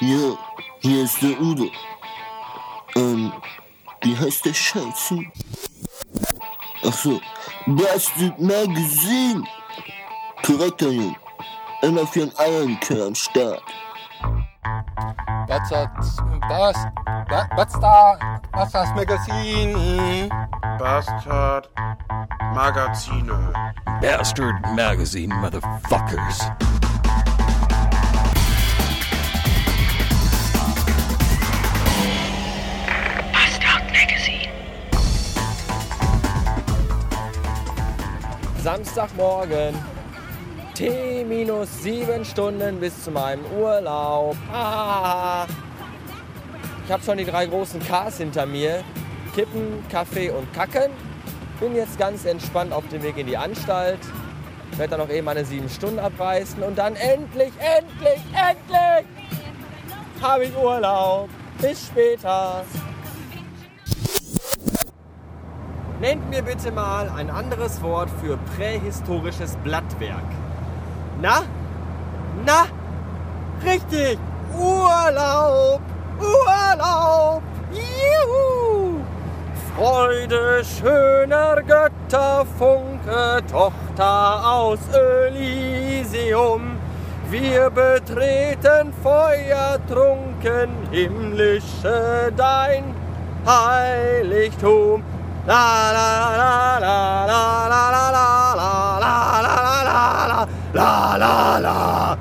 Ja, hier ist der Udo. Ähm, wie heißt der Scheiße? Ach so, Bastard Magazine. Korrekter Junge. Immer für ein Eierlikör am Start. Bastard, Bast, Ba- Bastard, Bastard Magazine. Bastard Magazine. Bastard Magazine, motherfuckers. Samstagmorgen. T minus sieben Stunden bis zu meinem Urlaub. Ah. Ich habe schon die drei großen Ks hinter mir. Kippen, Kaffee und Kacken. Bin jetzt ganz entspannt auf dem Weg in die Anstalt. Werde dann noch eben meine sieben Stunden abreißen und dann endlich, endlich, endlich habe ich Urlaub. Bis später. Nennt mir bitte mal ein anderes Wort für prähistorisches Blattwerk. Na? Na? Richtig! Urlaub! Urlaub! Juhu! Freude schöner Götter, Funke, Tochter aus Elysium. Wir betreten feuertrunken himmlische dein Heiligtum. La la la la la la la la la la la la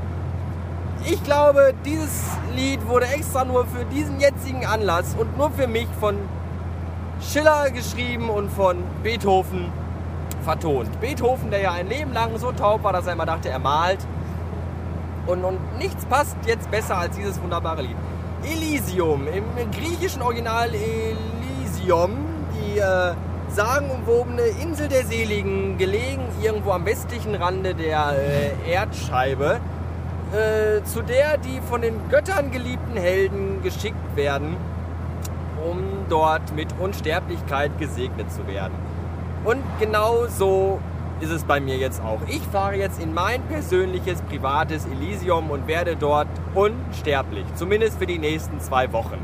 Ich glaube, dieses Lied wurde extra nur für diesen jetzigen Anlass und nur für mich von Schiller geschrieben und von Beethoven vertont. Beethoven, der ja ein Leben lang so taub war, dass er immer dachte, er malt. Und, und nichts passt jetzt besser als dieses wunderbare Lied. Elysium, im griechischen Original Elysium, äh, sagenumwobene Insel der Seligen, gelegen irgendwo am westlichen Rande der äh, Erdscheibe, äh, zu der die von den Göttern geliebten Helden geschickt werden, um dort mit Unsterblichkeit gesegnet zu werden. Und genau so ist es bei mir jetzt auch. Ich fahre jetzt in mein persönliches, privates Elysium und werde dort unsterblich. Zumindest für die nächsten zwei Wochen.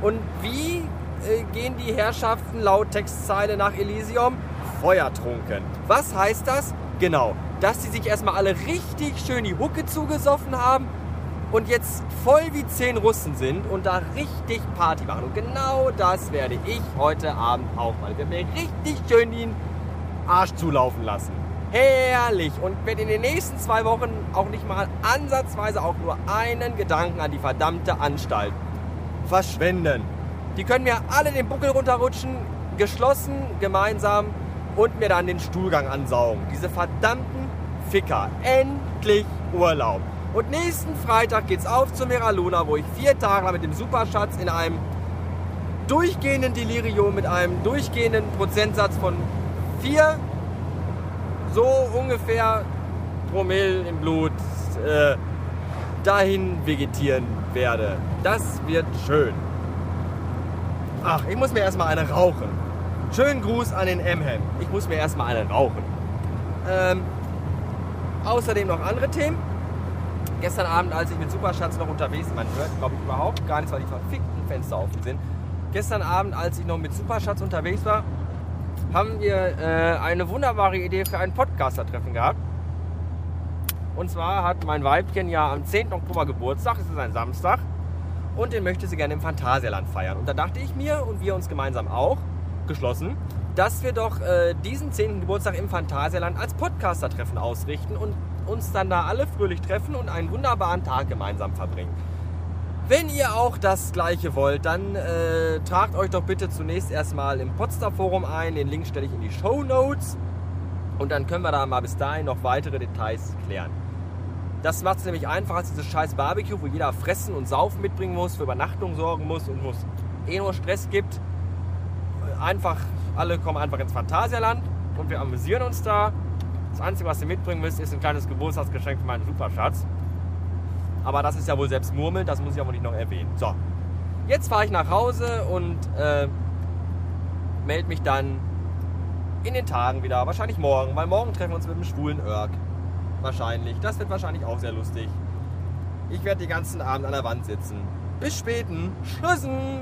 Und wie äh, gehen die Herrschaften laut Textzeile nach Elysium? Feuertrunken. Was heißt das? Genau, dass sie sich erstmal alle richtig schön die Hucke zugesoffen haben und jetzt voll wie zehn Russen sind und da richtig Party machen. Und genau das werde ich heute Abend auch mal. Ich werde mir richtig schön den Arsch zulaufen lassen. Herrlich! Und werde in den nächsten zwei Wochen auch nicht mal ansatzweise auch nur einen Gedanken an die verdammte Anstalt verschwenden. Die können mir alle den Buckel runterrutschen, geschlossen, gemeinsam und mir dann den Stuhlgang ansaugen. Diese verdammten Ficker. Endlich Urlaub. Und nächsten Freitag geht's auf zu Mera Luna, wo ich vier Tage mit dem Superschatz in einem durchgehenden Delirium mit einem durchgehenden Prozentsatz von vier, so ungefähr Promille im Blut, äh, dahin vegetieren werde. Das wird schön. Ach, ich muss mir erstmal eine rauchen. Schönen Gruß an den Emhem. Ich muss mir erstmal eine rauchen. Ähm, außerdem noch andere Themen. Gestern Abend, als ich mit Superschatz noch unterwegs war, man hört, glaube ich, überhaupt gar nichts, weil die verfickten Fenster offen sind. Gestern Abend, als ich noch mit Superschatz unterwegs war, haben wir äh, eine wunderbare Idee für ein Podcaster-Treffen gehabt. Und zwar hat mein Weibchen ja am 10. Oktober Geburtstag, es ist ein Samstag, und den möchte sie gerne im Phantasialand feiern. Und da dachte ich mir und wir uns gemeinsam auch, geschlossen, dass wir doch äh, diesen 10. Geburtstag im Phantasialand als Podcaster-Treffen ausrichten und uns dann da alle fröhlich treffen und einen wunderbaren Tag gemeinsam verbringen. Wenn ihr auch das gleiche wollt, dann äh, tragt euch doch bitte zunächst erstmal im Potsdam Forum ein. Den Link stelle ich in die Show Notes. Und dann können wir da mal bis dahin noch weitere Details klären. Das macht es nämlich einfacher als dieses scheiß Barbecue, wo jeder fressen und saufen mitbringen muss, für Übernachtung sorgen muss und wo es eh nur Stress gibt. Einfach, alle kommen einfach ins Phantasialand und wir amüsieren uns da. Das Einzige, was ihr mitbringen müsst, ist ein kleines Geburtstagsgeschenk für meinen Superschatz. Aber das ist ja wohl selbst Murmeln, das muss ich aber nicht noch erwähnen. So, jetzt fahre ich nach Hause und äh, melde mich dann in den Tagen wieder. Wahrscheinlich morgen, weil morgen treffen wir uns mit dem schwulen Irk. Wahrscheinlich. Das wird wahrscheinlich auch sehr lustig. Ich werde den ganzen Abend an der Wand sitzen. Bis späten. Tschüssen.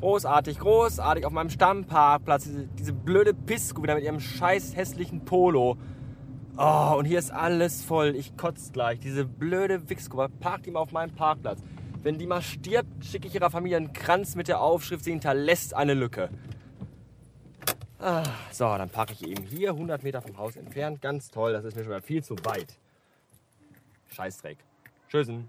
Großartig, großartig auf meinem Stammparkplatz. Diese, diese blöde Pisco wieder mit ihrem scheiß hässlichen Polo. Oh, und hier ist alles voll. Ich kotze gleich. Diese blöde Wichskuba. Parkt die mal auf meinem Parkplatz. Wenn die mal stirbt, schicke ich ihrer Familie einen Kranz mit der Aufschrift, sie hinterlässt eine Lücke. Ah, so, dann parke ich eben hier 100 Meter vom Haus entfernt. Ganz toll, das ist mir schon mal viel zu weit. Scheißdreck. Tschüssen.